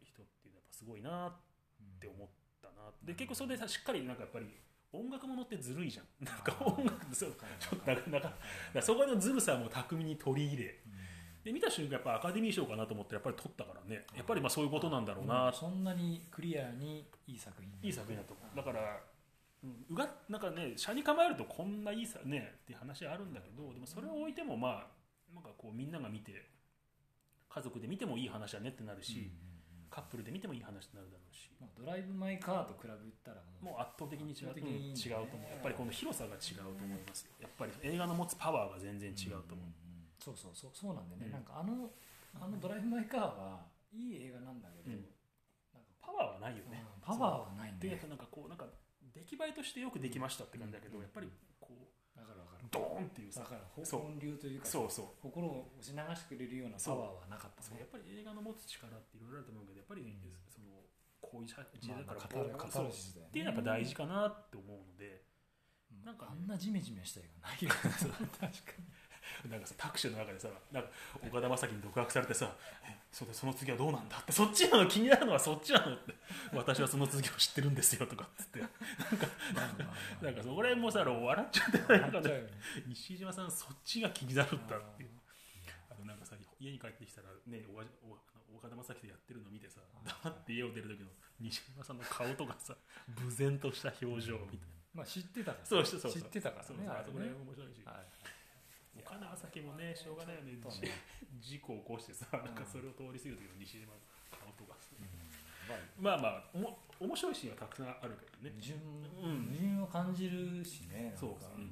すごいなっうんて思ったな。で結構それでさしっかりなんかやっぱり音楽ものってずるいじゃん。なんか音楽そう。ちょっとなかなかだからそこのずるさも巧みに取り入れ。で見た瞬間やっぱアカデミー賞かなと思ってやっぱり取ったからね。やっぱりまあそういうことなんだろうな、そんなにクリアにいい作品。いい作品だと思うだから、うん、うがなんかね車に構えるとこんないいさねっていう話あるんだけどでもそれを置いてもまあなんかこうみんなが見て家族で見てもいい話だねってなるし、うんうんうんカップルで見てもいい話になるだろうし。まあドライブ・マイ・カーと比べたらもうもう圧倒的に違う,、的にいいんだねうん違う。と思うやっぱりこの広さが違うと思います。よやっぱり映画の持つパワーが全然違うと思う、んそうそうそう。そうなんでね、うん。なんかあのあのドライブ・マイ・カーはいい映画なんだけど、うん。なんかパワーはないよね、うん。パワーはないんででなんかこうなんか出来栄えとしてよくできましたって感じだけど、うん。やっぱりドーンっていうさだから本流というかそうそう。心を押し流してくれるようなパワーはなかったね。やっぱり映画の持つ力っていろいろあると思うけどやっぱり、うん。そのこういう時代だからまあまあカタルカタルそうシスだよね。っていうのはやっぱ大事かなって思うので。うん。なんかね。あんなジメジメした映画ないよ *laughs* 確かになんかさタクシーの中でさなんか岡田将生に独白されてさえそれでその次はどうなんだ？ってそっちなの気になるのはそっちなのって私はその続きを知ってるんですよとかっつって。まあまあまあ。なんかそこら辺もさ笑っちゃってなんかね西島さんそっちが気になるんだっていう。あのなんかさ家に帰ってきたらねおわお岡田将生でやってるの見てさ黙って家を出る時の西島さんの顔とかさ無然とした表情みたいな。まあ知ってたからそう知ってたからねあれそこらね辺面白いし。はい岡田将生もねしょうがないよね。事故を起こしてさなんかそれを通り過ぎる時の西島の顔とかさまあまあおも面白いシーンはたくさんあるけどね。矛盾ん。矛盾を感じるしねなんかそう。うん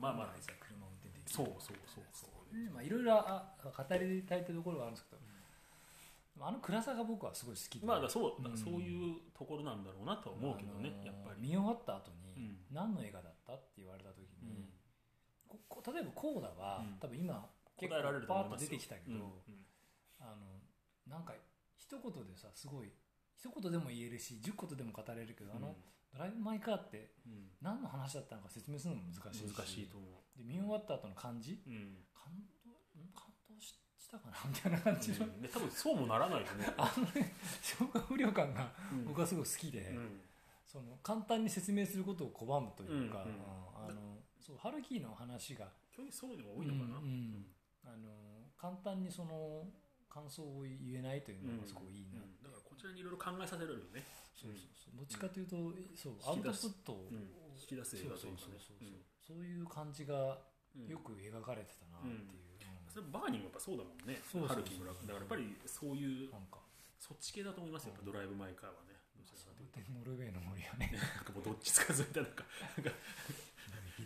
まあまあ車運転できるそうそうそう。そうね。まあいろいろあ語りたいところはあるんですけどあの暗さが僕はすごい好きで。まあそう、そういうところなんだろうなとは思うけどね、あのーやっぱり。見終わった後にうん。何の映画だったって言われた時うん。に、例えばコーダは、うん。多分今結構答えられるとパーッと出てきたけど、うん。あのなんか一言でさすごい一言でも言えるし10言でも語れるけど、あのドライブ・マイ・カーってうん。何の話だったのか説明するのも難しいし難しいと思で見終わった後の感じ？感動ん？感動ししたかな？みたいな感じの、多分そうもならないと思う。*laughs* あのね消化不良感がうん。僕はすごい好きで、うん。その簡単に説明することを拒むというか、あのそうハルキーの話が基本にそういうのが多いのかな？うんうん。あの簡単にその感想を言えないというのがすごいいいなうん。だからこちらにいろいろ考えさせられるよね。そうそうそう。どっちかというと、そうアウトプットを、うん。引き出す映画とそういうかね。そうそうそう、そう。いう感じがうん。よく描かれてたなっていう、うん。それバーニングもやっぱそうだもんね。そうそうそう。ハルキーだからやっぱりそういうなんか。そっち系だと思いますよ。ドライブ・マイ・カーはね。ノルウェーの森はね。*laughs* なんかもうどっちつかずみたいななんかひ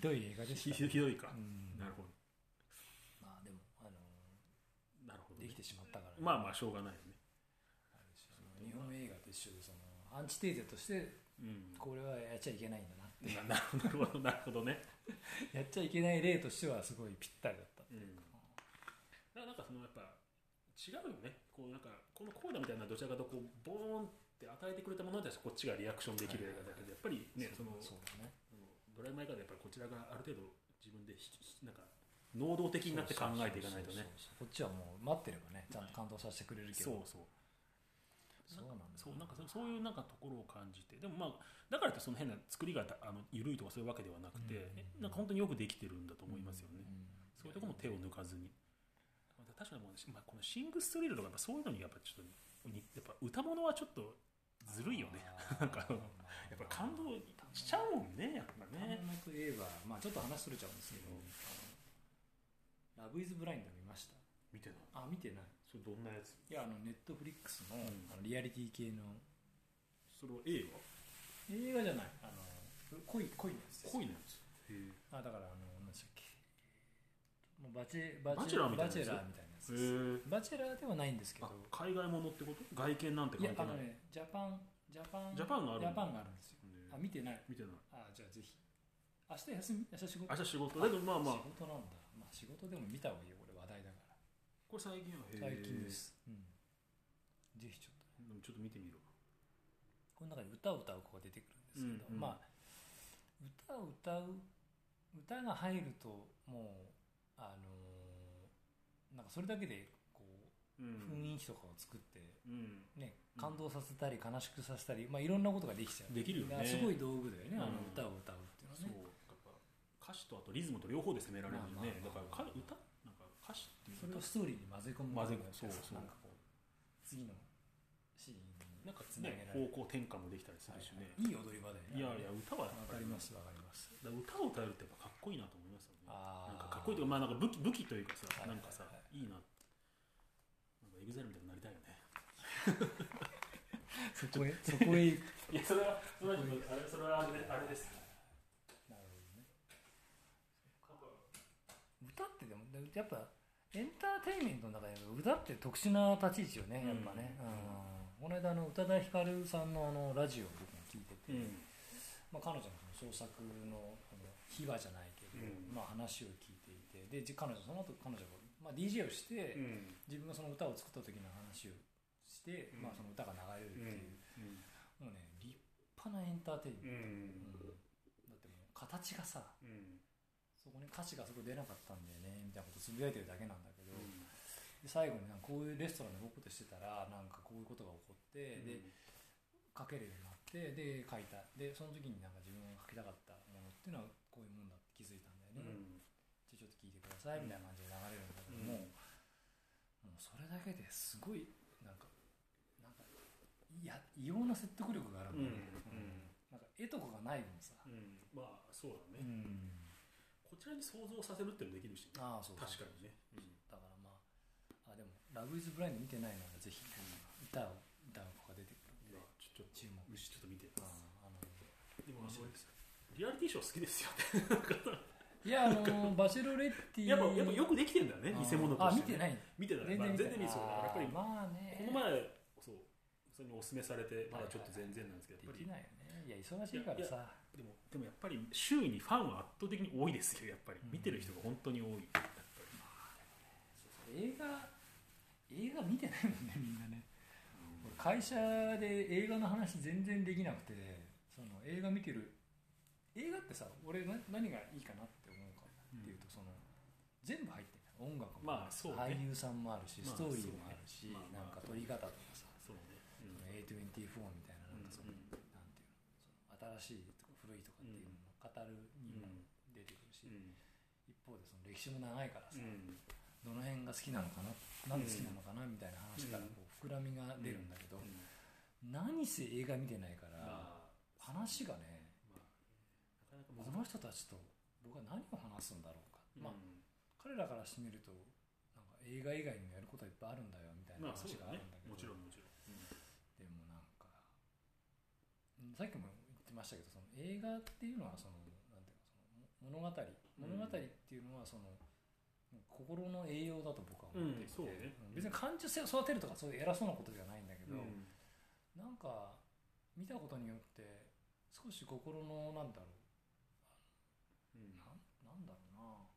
どい映画でひした、ひどいかう。んなるほど。まあでも、あのなるほどねできてしまったからね、まあまあしょうがないよね。日本映画と一緒でそのアンチテーゼとしてうん。これはやっちゃいけないんだなってななるほどなるほどね。*laughs* やっちゃいけない例としてはすごいぴったりだったうん。だからなんかそのやっぱ違うよね。こうなんかこのコーダみたいなどちらかとこうボーンって与えてくれたものに対してこっちがリアクションできる映画だけどやっぱりねそのそうだねドライブ・マイ・カーでやっぱりこちらがある程度自分でなんか能動的になって考えていかないとね。こっちはもう待ってればねちゃんと感動させてくれるけど。そうそう。そうなんだ。そうなんかそういうなんかところを感じて。でもまあだからってその変な作りがあの緩いとかそういうわけではなくて、うん。えなんか本当によくできてるんだと思いますよね、うん。そういうところも手を抜かずに。まあ確かにもうね、まあ、このシング・ストリートとかやっぱそういうのにやっぱちょっとにやっぱ歌物はちょっとずるいよね。*laughs* なんかやっぱ感動しちゃうもんねやっぱね。ねといえば、まあ、ちょっと話それちゃうんですけど「ラブ・イズ・ブラインド」見ました。見てない。あ見てない。それどんなやつ？いやあのネットフリックスの,、ん。あのリアリティ系の。それは映画？映画じゃない。あの恋恋のやつです。恋のやつ？へあだからあの何でしたっけ。もうバチェババチェラーみたいなやつ？バチェラーみたいな。やつえですバチェラーではないんですけど。あ海外ものってこと？外見なんてい。やあの関係ないねジャパンジャパンジャパンがあるジャパンがあるんですよ。ねあ見てない。見てない。あじゃあぜひ。明日休み？明日仕事？明日仕事。だけどまあまあ。仕事なんだ。まあ仕事でも見た方がいいよこれ話題だから。これ最近は最近です、うん、ぜひちょっと。でもちょっと見てみるこの中に歌を歌う子が出てくるんですけど、うんうん。まあ歌を歌う歌が入るともうあのーなんかそれだけでこうう雰囲気とかを作ってうん。ねうん感動させたり悲しくさせたり、まあ、いろんなことができちゃう。できるよね。すごい道具だよね、あのうん歌を歌うっていうのはそう。ね歌詞とあとリズムと両方で攻められるよね。だからか歌なんか歌詞っていうそれをストーリーに混ぜ込むうそう。なんかこう次のシーンになんかつなげねられる。方向転換もできたりするしね、いい。踊り場だよね。いやいや歌はかりますわかります。歌を歌えるってやっぱかっこいいなと思いますよね。なんかかっこいいというかまあなんか武器武器というかさ、はいなんかさ、はいい、いな。なんかエグザイルみたいになりたいよね。*laughs* そこへ *laughs* そこへ。いやそれはそれはそれはあれであれです。なるほどね。歌ってでもでやっぱエンターテインメントの中で歌って特殊な立ち位置よねやっぱね、うん。この間あの宇多田ヒカルさんのあのラジオを僕も聞いてて、うん。まあ、彼女の創作のあの秘話じゃないけど、うん。まあ、話を聞いていてでじ彼女その後彼女が、まあ、DJ をして、うん。自分がその歌を作った時の話をして、うん。まあ、その歌が流れるっていう、うん。もうね立派なエンターテインメント、うん。うん。だってもう形がさうん。そこに歌詞がそこ出なかったんだよねみたいなことつぶやいてるだけなんだけど、で最後になんかこういうレストランで僕としてたらなんかこういうことが起こって、で書けるようになってで書いた。でその時になんか自分が書きたかったものっていうのはこういうもんだって気づいたんだよね、じゃあちょっと聞いてくださいみたいな感じで流れるんだけども、もうそれだけですごいなんかなんかいや異様な説得力があるんだよね、うんなんか絵とかがない分さ、うん。まあそうだね、ん、こちらに想像させるってもできるし、ああそう確かにね、だからまああでも「ラブ・イズ・ブラインド」見てないならぜひ歌を歌う子が出てくるんでいやちょちょ注目。ちょっと見て。ああのでもあのリアリティショー好きですよね *laughs* いやあのバチェロレッティやっぱやっぱよくできてんだよね偽物として、あ見てない。見てない全まあ然見てない。全然見てないやっぱりまあね。この前そうそれにお勧めされてまだちょっと全然なんですけどやっぱり。できないよね。いや忙しいからさ。でもでもやっぱり周囲にファンは圧倒的に多いですよやっぱり。うん。見てる人が本当に多い。やっぱ映画映画見てないもんねみんなね。俺会社で映画の話全然できなくてその映画見てる。映画ってさ俺な何がいいかなって思うかっていうと、その全部入ってる音楽も。まあそうね。俳優さんもあるし、まあストーリーもあるし、なんか撮り方とかさ、そうね、その A24 みたいななんかその、うんうん。なんていうのその新しいとか古いとかっていうのを語るにも出てくるし、うん。一方でその歴史も長いからさ、うん。どの辺が好きなのかななんで好きなのかなみたいな話からこう膨らみが出るんだけど、何せ映画見てないから、まあ話がねまあなかなこの人たちと僕は何を話すんだろうか、まあうん彼らからしてみるとなんか映画以外にもやることはいっぱいあるんだよみたいな話があるんだけど、もちろんもちろん、でもなんかうんさっきも言ってましたけどその映画っていうのはそのなんていうかその物語物語っていうのはその心の栄養だと僕は思っていて、うんね。うん。別に感受性を育てるとかそういう偉そうなことじゃないんだけど、うん。なんか見たことによって少し心のなんだろううんなんなんだろうな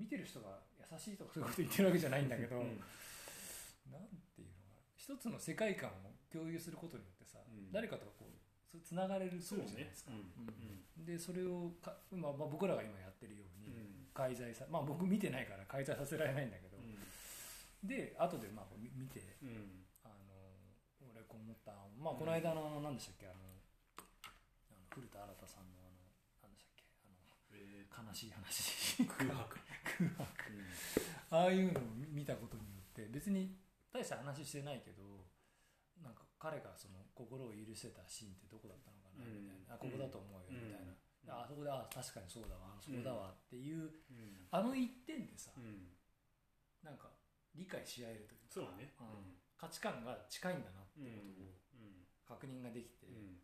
見てる人が優しいとかそういうこと言ってるわけじゃないんだけど、うん。なんていうのかな。一つの世界観を共有することによってさ、うん。誰かとこうつつながれるそうじゃないねですか、でそれをか、まあ、まあ僕らが今やってるようにうん。介在さまあ僕見てないから介在させられないんだけど、うん。で後でまあみ見てうん。あの俺こう思ったまあこの間の何でしたっけあの古田新太さんのあの何でしたっけあのえ悲しい話。ー *laughs* 空白空白ああいうのを見たことによって別に大した話してないけどなんか彼がその心を許せたシーンってどこだったのかなみたいな、あここだと思うよみたいな、あそこであ確かにそうだわあそこだわっていう、うん。あの一点でさ、うん。なんか理解し合えるというかそうね。うん。価値観が近いんだなってうんいうことをうん。確認ができて、うん。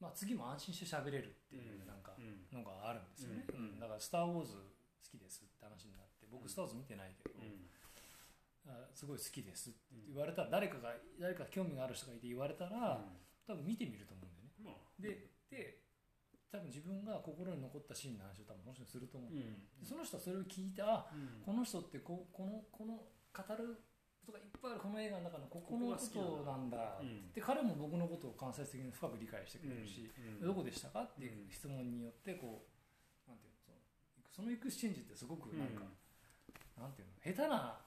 まあ、次も安心して喋れるっていううん。なんかうん。のがあるんですよね、だから「スター・ウォーズ」好きですって話になって僕「うんスター・ズ」見てないけど、うん。あすごい好きですって言われたら誰かが誰か興味がある人がいて言われたら、多分見てみると思うんだよね。まあ。でで多分自分が心に残ったシーンの話を多分この人にすると思う、うん。でその人はそれを聞いてあうん。この人ってここのこの語ることがいっぱいあるこの映画の中のここのことなんだうん。で彼も僕のことを間接的に深く理解してくれるし、うん。どこでしたかっていう質問によってこうその exchange ってすごくなんか、なんていうの？下手な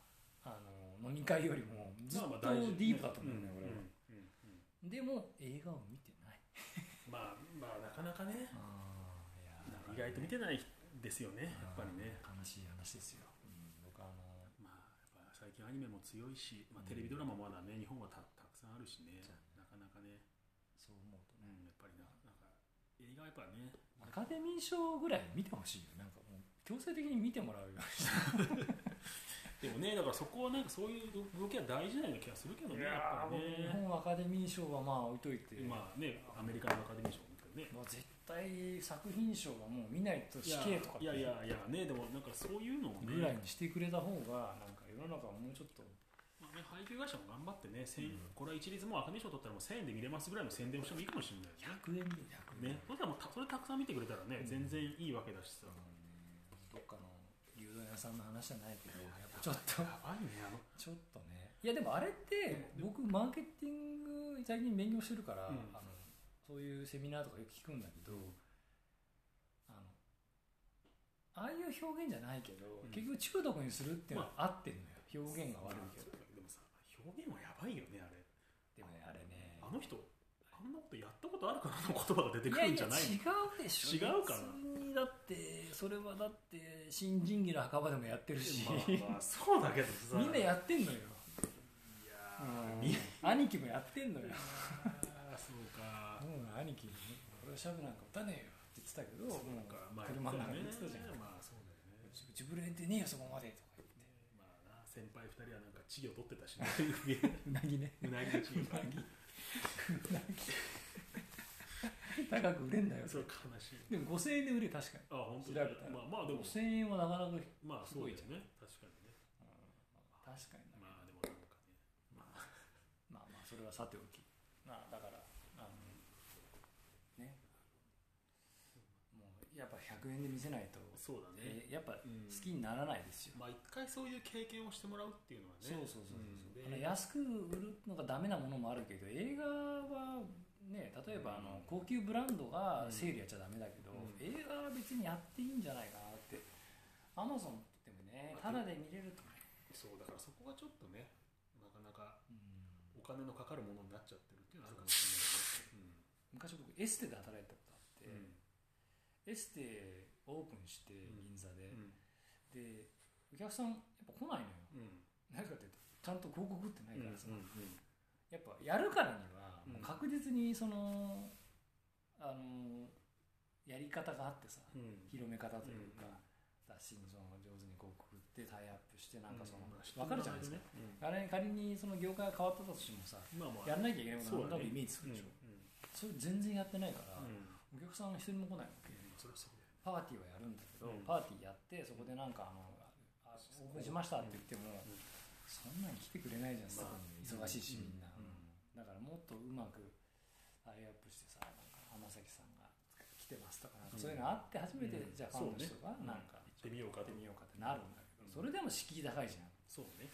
あの飲み会よりもずっとディープだと思うんだよ、俺は、うん。うん。うん。でも映画を見てない。まあまあなかなかね。意外と見てないですよねやっぱりね。悲しい話ですよ、うん、僕あのまあやっぱ最近アニメも強いし、まあ、うんテレビドラマもまだね日本はたたくさんあるしねなかなかね、そう思うとね。うん、やっぱりななんか映画はやっぱね。アカデミー賞ぐらい見てほしいよなんか強制的に見てもらうようにして。*laughs* でもねだからそこはなんかそういう動きは大事なような気がするけどねやっぱり日ね本アカデミー賞はまあ置いといて、まあねアメリカのアカデミー賞もね。もう絶対作品賞はもう見ないと死刑とかいやいやいやねでもなんかそういうのもね。ぐらいにしてくれた方がなんか世の中はもうちょっと。まあね、配給会社も頑張ってね、千うん。これは一律もうアカデミー賞取ったらもう1000円で見れますぐらいの宣伝をしてもいいかもしれないよ100円で100円ね。そしたらもうたそれたくさん見てくれたらね、うん。全然いいわけだしさ。うんどっかの牛丼屋さんの話じゃないけどやっぱちょっと。やばいね、あの。ちょっとね。いやでもあれって僕マーケティング最近勉強してるから、うん。あのそういうセミナーとかよく聞くんだけど、あのああいう表現じゃないけど、うん。結局中毒にするっていうのは合ってんのよ。表現が悪いけど、でもさ、表現はやばいよね、あれ。でもねあれね。あの人、あんなことやったことあるかなの言葉が出てくるんじゃないいや違うでしょ。違うかな？普通にだってそれはだって新人技の墓場でもやってるし、まあ、まあ、そうだけどさ。みんなやってんのよ、いやうん。兄貴もやってんのよ。な、そうか。もう兄貴に「俺はシャブなんか打たねえよ」って言ってたけどもうそうか、まあ、車の中でね言ってたじゃん。まあ、そうだよね。うちぶれんってねえよそこまでとか言って。まあな、先輩二人はなんか稚魚取ってたしね。*laughs* うなぎね。うなぎ。の稚魚 *laughs* 高く売れんだよ。そう悲しい。でも5000円で売れ確かに。あ、本当調べたら。まあまあでも、5000円はなかなか、うんまあそうですね。確かにね。確かになまあでもなんかね。まあ、まあまあそれはさておき。まあだからあのねもうやっぱ100円で見せないと、そうだね。えーやっぱ好うん。きにならないですよ、まあ一回そういう経験をしてもらうっていうのはね。そうそうそうそう、んであの安く売るのがダメなものもあるけど映画はね例えばあの高級ブランドがセールやっちゃダメだけど、うん。映画は別にやっていいんじゃないかなって。アマゾンってもねタダで見れるとね、そうだからそこがちょっとね、なかなかうん。お金のかかるものになっちゃってるっていうのはあるかもしれないね。昔僕エステで働いて、うんエステオープンして銀座で、うん。でお客さんやっぱ来ないのよ。うん。なぜかっていうとちゃんと広告ってないからさ、うんやっぱやるからにはうん。もう確実にその、あのやり方があってさうん。広め方というか、うん。雑誌にその上手に広告ってタイアップしてなんかその、うん。分かるじゃないですか、あれ仮にその業界が変わったとしてもさやらなきゃいけないことそうだね。はなんとなくイメージつくでしょ、うん。それ全然やってないから、うん。お客さん一人も来ないわけ、パーティーはやるんだけど、うん。パーティーやってそこでなんかあのあオープンしましたって言っても、うん。そんなに来てくれないじゃん、まあそこに忙しいしみんな、うん。だからもっとうまくタイアップしてさなんか浜崎さんが来てますとかそういうのあって初めて、うん。じゃあファンの人がなんか、行ってみようかってみようかってなるんだけど、うん。それでも敷居高いじゃん。そうね。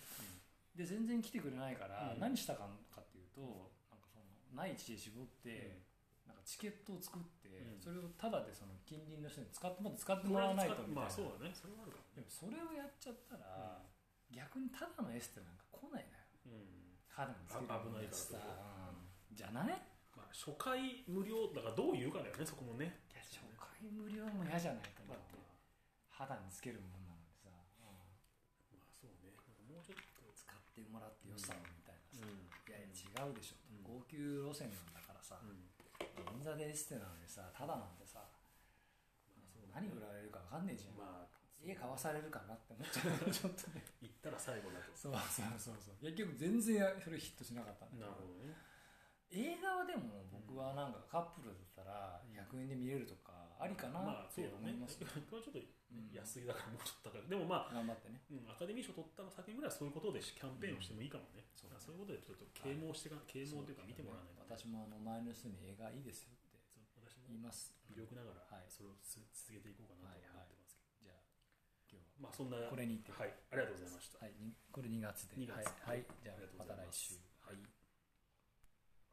で全然来てくれないから、うん。何したかっていうとなんかその内地で絞って、チケットを作って、うん。それをタダでその近隣の人に使ってもらって使ってもらわないとみたいな、まあそうだね。それはあるかでもそれをやっちゃったら、逆にただのエステなんか来ないのよ。うん。肌につけるあ危ないからさ、とうん。じゃない？まあ、初回無料だからどう言うかだよねそこもね。いや初回無料も嫌じゃないかまあなって肌につけるもんなのにさ、うん。まあそうね。もうちょっと。使ってもらって良さをみたいなさ、うん。いやいや違うでしょ、うん。高級路線なんだからさ、うん銀座でエステなのにさただなんてさ何売られるか分かんねえじゃん、まあ家買わされるかなって思っちゃう。ちょっとね。行ったら最後だと。そうそうそうそう。結局全然それヒットしなかったんだけど。なるほどね。映画はでも僕はなんかカップルだったら100円で見れるとかありかなまあって思います、これ *laughs* はちょっとうん。安いだからもうちょっと高いでもまあ頑張ってね。うん、アカデミー賞取った先ぐらいはそういうことでキャンペーンをしてもいいかもね、そうだからそういうことでちょっと啓蒙してか、啓蒙というか見てもらわないと、私もあの周りの人に映画いいですよってそう私も言います。微力ながらはい。それをつ続けていこうかなと思ってますけど、じゃあ今日まあそんなはこれにて。はい。ありがとうございました。はい。にこれ2月で。2月。はい、はい、じゃあまた来週。はい